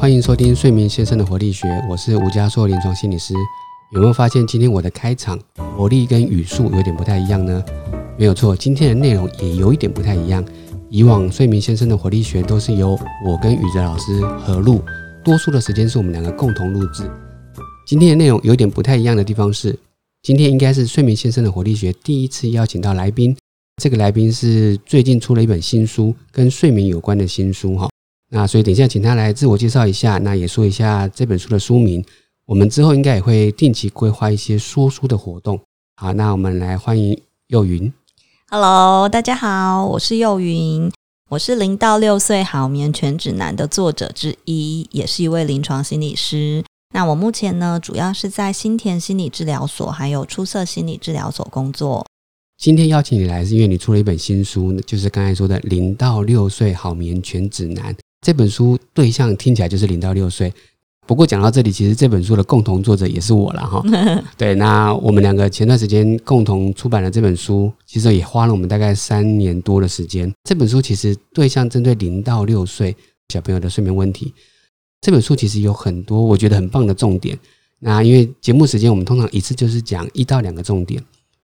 欢迎收听《睡眠先生的活力学》，我是吴家硕临床心理师。有没有发现今天我的开场活力跟语速有点不太一样呢？没有错，今天的内容也有一点不太一样。以往《睡眠先生的活力学》都是由我跟宇哲老师合录，多数的时间是我们两个共同录制。今天的内容有点不太一样的地方是，今天应该是《睡眠先生的活力学》第一次邀请到来宾。这个来宾是最近出了一本新书，跟睡眠有关的新书哈。那所以等一下请他来自我介绍一下，那也说一下这本书的书名。我们之后应该也会定期规划一些说书的活动。好，那我们来欢迎幼云。Hello，大家好，我是幼云，我是零到六岁好眠全指南的作者之一，也是一位临床心理师。那我目前呢，主要是在新田心理治疗所还有出色心理治疗所工作。今天邀请你来，是因为你出了一本新书，就是刚才说的《零到六岁好眠全指南》这本书，对象听起来就是零到六岁。不过讲到这里，其实这本书的共同作者也是我了哈。对，那我们两个前段时间共同出版了这本书，其实也花了我们大概三年多的时间。这本书其实对象针对零到六岁小朋友的睡眠问题。这本书其实有很多我觉得很棒的重点。那因为节目时间，我们通常一次就是讲一到两个重点。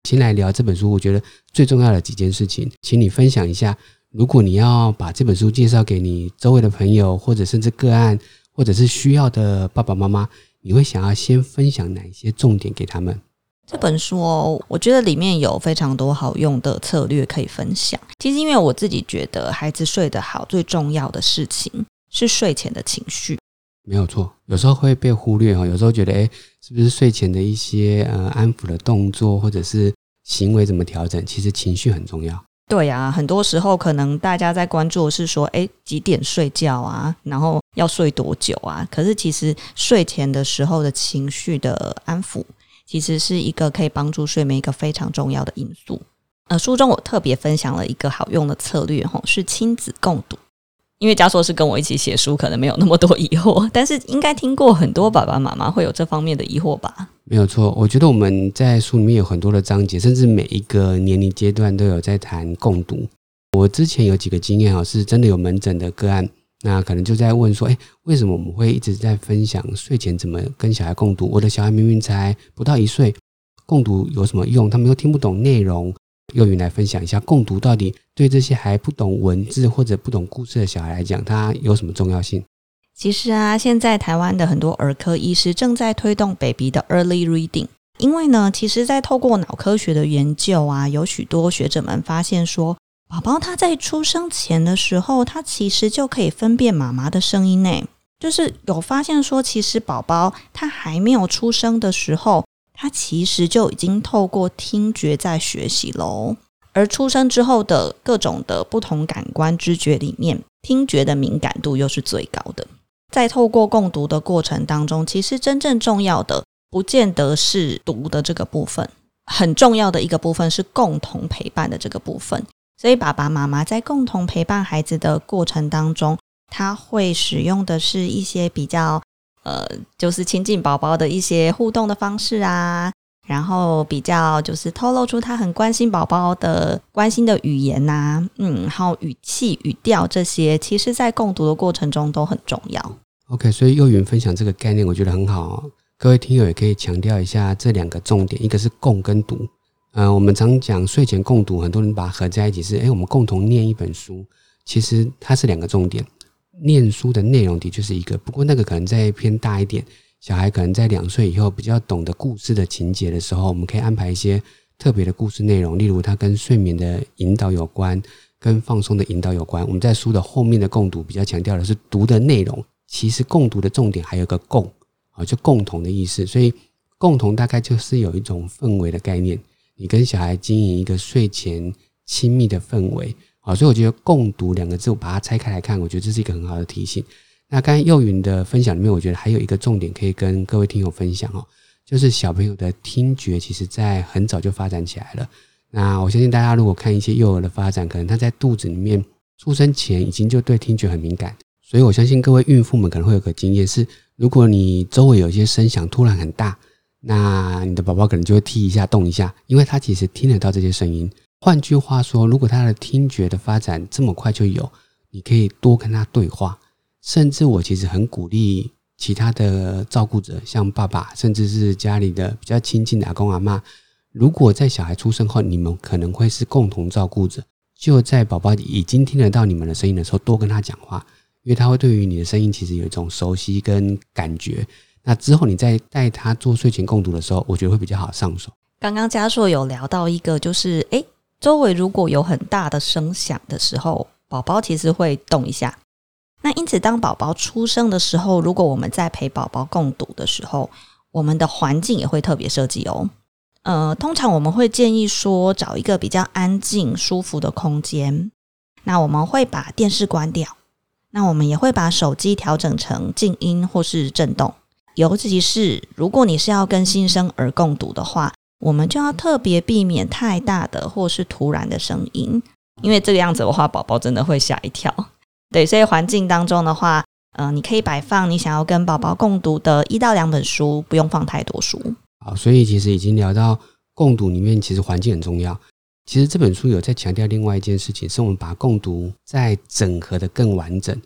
先来聊这本书，我觉得最重要的几件事情，请你分享一下。如果你要把这本书介绍给你周围的朋友，或者甚至个案，或者是需要的爸爸妈妈，你会想要先分享哪一些重点给他们？这本书哦，我觉得里面有非常多好用的策略可以分享。其实，因为我自己觉得，孩子睡得好，最重要的事情是睡前的情绪。没有错，有时候会被忽略哦。有时候觉得，哎，是不是睡前的一些呃安抚的动作，或者是行为怎么调整？其实情绪很重要。对呀，很多时候可能大家在关注的是说，哎，几点睡觉啊？然后要睡多久啊？可是其实睡前的时候的情绪的安抚，其实是一个可以帮助睡眠一个非常重要的因素。呃，书中我特别分享了一个好用的策略，吼，是亲子共读。因为嘉硕是跟我一起写书，可能没有那么多疑惑，但是应该听过很多爸爸妈妈会有这方面的疑惑吧？没有错，我觉得我们在书里面有很多的章节，甚至每一个年龄阶段都有在谈共读。我之前有几个经验啊，是真的有门诊的个案，那可能就在问说：“哎，为什么我们会一直在分享睡前怎么跟小孩共读？我的小孩明明才不到一岁，共读有什么用？他们又听不懂内容。”幼云来分享一下，共读到底对这些还不懂文字或者不懂故事的小孩来讲，它有什么重要性？其实啊，现在台湾的很多儿科医师正在推动 baby 的 early reading，因为呢，其实，在透过脑科学的研究啊，有许多学者们发现说，宝宝他在出生前的时候，他其实就可以分辨妈妈的声音呢。就是有发现说，其实宝宝他还没有出生的时候。他其实就已经透过听觉在学习喽，而出生之后的各种的不同感官知觉里面，听觉的敏感度又是最高的。在透过共读的过程当中，其实真正重要的不见得是读的这个部分，很重要的一个部分是共同陪伴的这个部分。所以爸爸妈妈在共同陪伴孩子的过程当中，他会使用的是一些比较。呃，就是亲近宝宝的一些互动的方式啊，然后比较就是透露出他很关心宝宝的关心的语言呐，嗯，然后语气语调这些，其实在共读的过程中都很重要。OK，所以幼云分享这个概念，我觉得很好。各位听友也可以强调一下这两个重点，一个是共跟读。嗯，我们常讲睡前共读，很多人把它合在一起是，哎，我们共同念一本书，其实它是两个重点。念书的内容的确是一个，不过那个可能再偏大一点。小孩可能在两岁以后比较懂得故事的情节的时候，我们可以安排一些特别的故事内容，例如它跟睡眠的引导有关，跟放松的引导有关。我们在书的后面的共读比较强调的是读的内容，其实共读的重点还有个共啊，就共同的意思。所以共同大概就是有一种氛围的概念，你跟小孩经营一个睡前亲密的氛围。好，所以我觉得“共读”两个字，我把它拆开来看，我觉得这是一个很好的提醒。那刚才幼云的分享里面，我觉得还有一个重点可以跟各位听友分享哦，就是小朋友的听觉，其实在很早就发展起来了。那我相信大家如果看一些幼儿的发展，可能他在肚子里面出生前已经就对听觉很敏感。所以我相信各位孕妇们可能会有个经验是，如果你周围有一些声响突然很大，那你的宝宝可能就会踢一下、动一下，因为他其实听得到这些声音。换句话说，如果他的听觉的发展这么快就有，你可以多跟他对话。甚至我其实很鼓励其他的照顾者，像爸爸，甚至是家里的比较亲近的阿公阿妈，如果在小孩出生后，你们可能会是共同照顾者，就在宝宝已经听得到你们的声音的时候，多跟他讲话，因为他会对于你的声音其实有一种熟悉跟感觉。那之后你再带他做睡前共读的时候，我觉得会比较好上手。刚刚嘉硕有聊到一个，就是诶，周围如果有很大的声响的时候，宝宝其实会动一下。那因此，当宝宝出生的时候，如果我们在陪宝宝共读的时候，我们的环境也会特别设计哦。呃，通常我们会建议说，找一个比较安静、舒服的空间。那我们会把电视关掉，那我们也会把手机调整成静音或是震动。尤其是如果你是要跟新生儿共读的话，我们就要特别避免太大的或是突然的声音，因为这个样子的话，宝宝真的会吓一跳。对，所以环境当中的话，嗯，你可以摆放你想要跟宝宝共读的一到两本书，不用放太多书。好，所以其实已经聊到共读里面，其实环境很重要。其实这本书有在强调另外一件事情，是我们把共读再整合的更完整。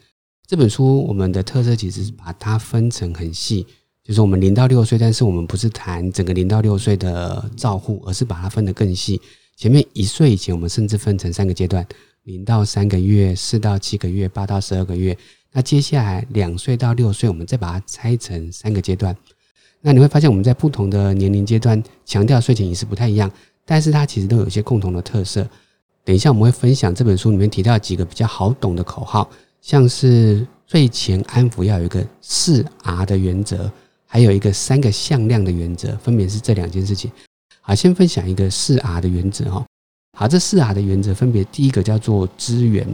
这本书我们的特色其实是把它分成很细，就是我们零到六岁，但是我们不是谈整个零到六岁的照护，而是把它分得更细。前面一岁以前，我们甚至分成三个阶段。零到三个月，四到七个月，八到十二个月。那接下来两岁到六岁，我们再把它拆成三个阶段。那你会发现，我们在不同的年龄阶段强调睡前仪式不太一样，但是它其实都有一些共同的特色。等一下我们会分享这本书里面提到几个比较好懂的口号，像是睡前安抚要有一个四 R 的原则，还有一个三个向量的原则，分别是这两件事情。好，先分享一个四 R 的原则哈。好，这四 R 的原则分别，第一个叫做资源，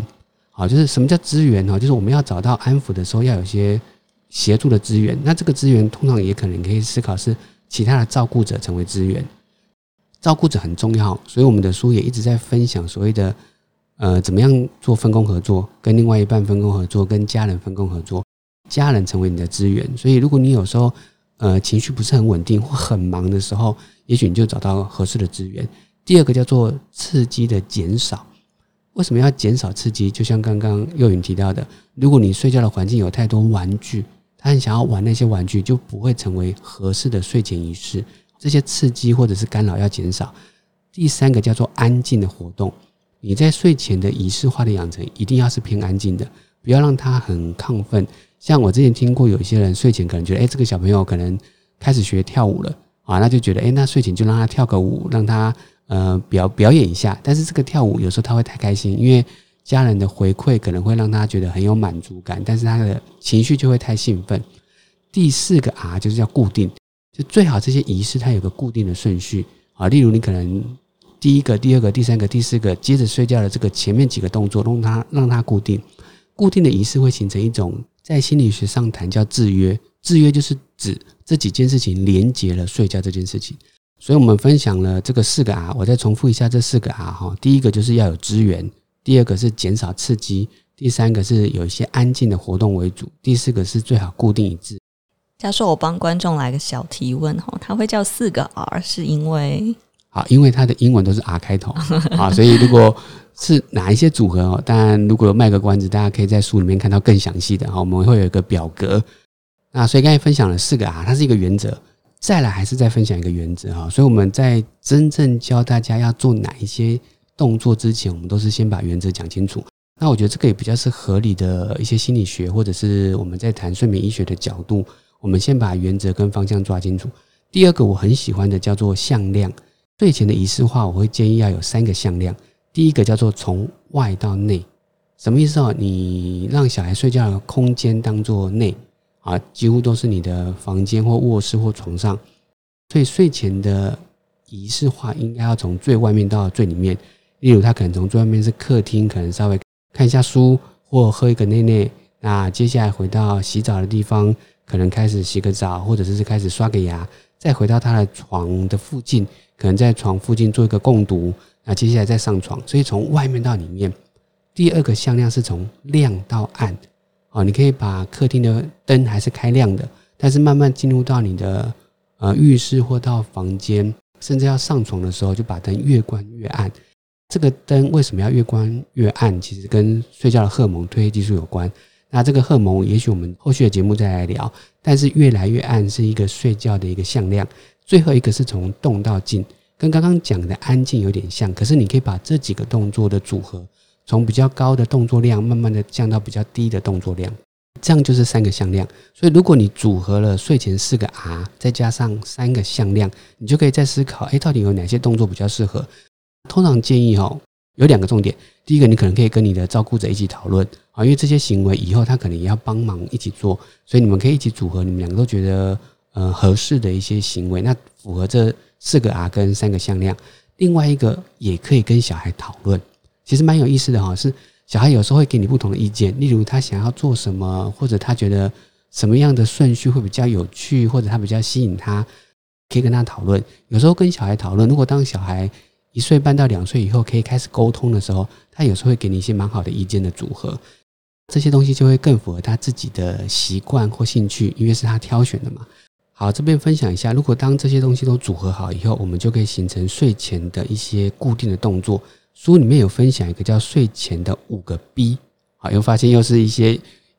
好，就是什么叫资源哈？就是我们要找到安抚的时候，要有些协助的资源。那这个资源通常也可能可以思考是其他的照顾者成为资源，照顾者很重要，所以我们的书也一直在分享所谓的呃，怎么样做分工合作，跟另外一半分工合作，跟家人分工合作，家人成为你的资源。所以如果你有时候呃情绪不是很稳定或很忙的时候，也许你就找到合适的资源。第二个叫做刺激的减少，为什么要减少刺激？就像刚刚幼云提到的，如果你睡觉的环境有太多玩具，他很想要玩那些玩具，就不会成为合适的睡前仪式。这些刺激或者是干扰要减少。第三个叫做安静的活动，你在睡前的仪式化的养成一定要是偏安静的，不要让他很亢奋。像我之前听过有一些人睡前可能觉得，哎，这个小朋友可能开始学跳舞了啊，那就觉得，哎，那睡前就让他跳个舞，让他。呃，表表演一下，但是这个跳舞有时候他会太开心，因为家人的回馈可能会让他觉得很有满足感，但是他的情绪就会太兴奋。第四个 R 就是叫固定，就最好这些仪式它有个固定的顺序啊，例如你可能第一个、第二个、第三个、第四个接着睡觉的这个前面几个动作，让它让它固定。固定的仪式会形成一种在心理学上谈叫制约，制约就是指这几件事情连接了睡觉这件事情。所以我们分享了这个四个 R，我再重复一下这四个 R 哈。第一个就是要有资源，第二个是减少刺激，第三个是有一些安静的活动为主，第四个是最好固定一致。假设我帮观众来个小提问哈，他会叫四个 R 是因为好，因为它的英文都是 R 开头啊，所以如果是哪一些组合哦，当然如果卖个关子，大家可以在书里面看到更详细的哈，我们会有一个表格。那所以刚才分享了四个 R，它是一个原则。再来还是再分享一个原则哈，所以我们在真正教大家要做哪一些动作之前，我们都是先把原则讲清楚。那我觉得这个也比较是合理的一些心理学，或者是我们在谈睡眠医学的角度，我们先把原则跟方向抓清楚。第二个我很喜欢的叫做向量，睡前的仪式化，我会建议要有三个向量。第一个叫做从外到内，什么意思啊？你让小孩睡觉的空间当做内。啊，几乎都是你的房间或卧室或床上，所以睡前的仪式化应该要从最外面到最里面。例如，他可能从最外面是客厅，可能稍微看一下书或喝一个奶奶。那接下来回到洗澡的地方，可能开始洗个澡，或者是开始刷个牙，再回到他的床的附近，可能在床附近做一个共读。那接下来再上床，所以从外面到里面，第二个向量是从亮到暗。哦，你可以把客厅的灯还是开亮的，但是慢慢进入到你的呃浴室或到房间，甚至要上床的时候，就把灯越关越暗。这个灯为什么要越关越暗？其实跟睡觉的荷尔蒙褪黑激素有关。那这个荷尔蒙，也许我们后续的节目再来聊。但是越来越暗是一个睡觉的一个向量，最后一个是从动到静，跟刚刚讲的安静有点像。可是你可以把这几个动作的组合，从比较高的动作量，慢慢的降到比较低的动作量，这样就是三个向量。所以如果你组合了睡前四个 R，再加上三个向量，你就可以再思考，哎，到底有哪些动作比较适合？通常建议哈。有两个重点，第一个，你可能可以跟你的照顾者一起讨论啊，因为这些行为以后他可能也要帮忙一起做，所以你们可以一起组合，你们两个都觉得呃合适的一些行为，那符合这四个 R 跟三个向量。另外一个也可以跟小孩讨论，其实蛮有意思的哈，是小孩有时候会给你不同的意见，例如他想要做什么，或者他觉得什么样的顺序会比较有趣，或者他比较吸引他，可以跟他讨论。有时候跟小孩讨论，如果当小孩。一岁半到两岁以后可以开始沟通的时候，他有时候会给你一些蛮好的意见的组合，这些东西就会更符合他自己的习惯或兴趣，因为是他挑选的嘛。好，这边分享一下，如果当这些东西都组合好以后，我们就可以形成睡前的一些固定的动作。书里面有分享一个叫睡前的五个 B，好，又发现又是一些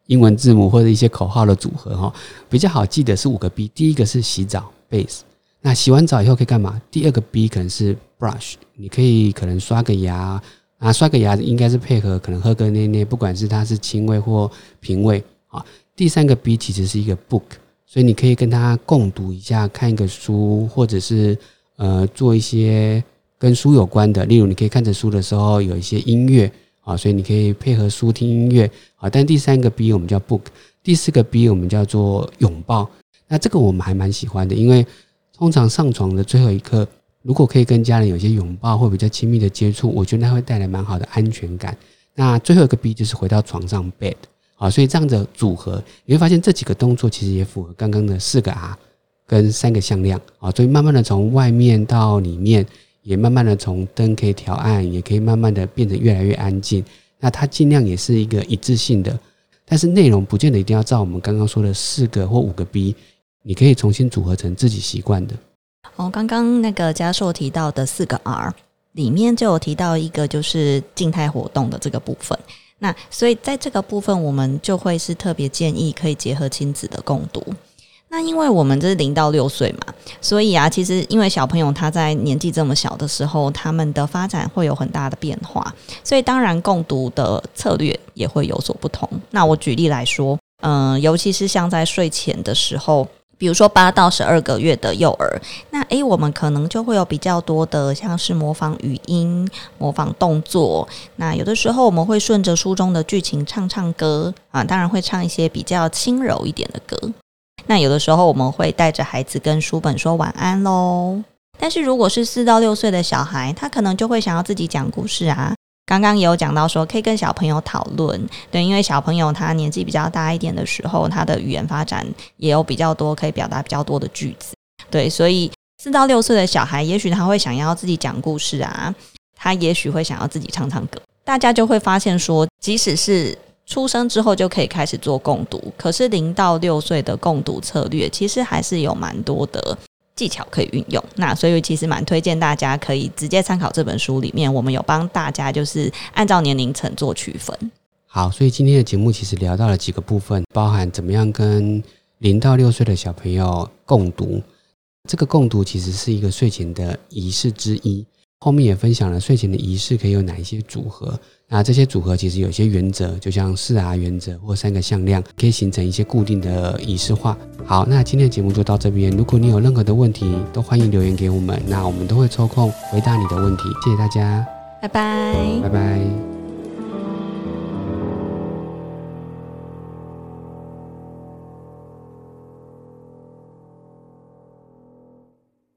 英文字母或者一些口号的组合哈，比较好记得是五个 B。第一个是洗澡，base。那洗完澡以后可以干嘛？第二个 B 可能是 brush，你可以可能刷个牙啊，刷个牙应该是配合可能喝个奶奶，不管是它是轻味或平味啊。第三个 B 其实是一个 book，所以你可以跟他共读一下，看一个书，或者是呃做一些跟书有关的，例如你可以看着书的时候有一些音乐啊，所以你可以配合书听音乐啊。但第三个 B 我们叫 book，第四个 B 我们叫做拥抱。那这个我们还蛮喜欢的，因为通常上床的最后一刻，如果可以跟家人有些拥抱或比较亲密的接触，我觉得它会带来蛮好的安全感。那最后一个 B 就是回到床上 bed 啊，所以这样的组合，你会发现这几个动作其实也符合刚刚的四个 R 跟三个向量啊，所以慢慢的从外面到里面，也慢慢的从灯可以调暗，也可以慢慢的变得越来越安静。那它尽量也是一个一致性的，但是内容不见得一定要照我们刚刚说的四个或五个 B。你可以重新组合成自己习惯的。哦，刚刚那个嘉硕提到的四个 R 里面就有提到一个，就是静态活动的这个部分。那所以在这个部分，我们就会是特别建议可以结合亲子的共读。那因为我们这是零到六岁嘛，所以啊，其实因为小朋友他在年纪这么小的时候，他们的发展会有很大的变化，所以当然共读的策略也会有所不同。那我举例来说，嗯，尤其是像在睡前的时候。比如说八到十二个月的幼儿，那诶，我们可能就会有比较多的，像是模仿语音、模仿动作。那有的时候我们会顺着书中的剧情唱唱歌啊，当然会唱一些比较轻柔一点的歌。那有的时候我们会带着孩子跟书本说晚安喽。但是如果是四到六岁的小孩，他可能就会想要自己讲故事啊。刚刚也有讲到说，可以跟小朋友讨论，对，因为小朋友他年纪比较大一点的时候，他的语言发展也有比较多可以表达比较多的句子，对，所以四到六岁的小孩，也许他会想要自己讲故事啊，他也许会想要自己唱唱歌，大家就会发现说，即使是出生之后就可以开始做共读，可是零到六岁的共读策略，其实还是有蛮多的。技巧可以运用，那所以其实蛮推荐大家可以直接参考这本书里面，我们有帮大家就是按照年龄层做区分。好，所以今天的节目其实聊到了几个部分，包含怎么样跟零到六岁的小朋友共读，这个共读其实是一个睡前的仪式之一。后面也分享了睡前的仪式可以有哪一些组合。那这些组合其实有些原则，就像四 R 原则或三个向量，可以形成一些固定的仪式化。好，那今天的节目就到这边。如果你有任何的问题，都欢迎留言给我们，那我们都会抽空回答你的问题。谢谢大家，拜拜，拜拜。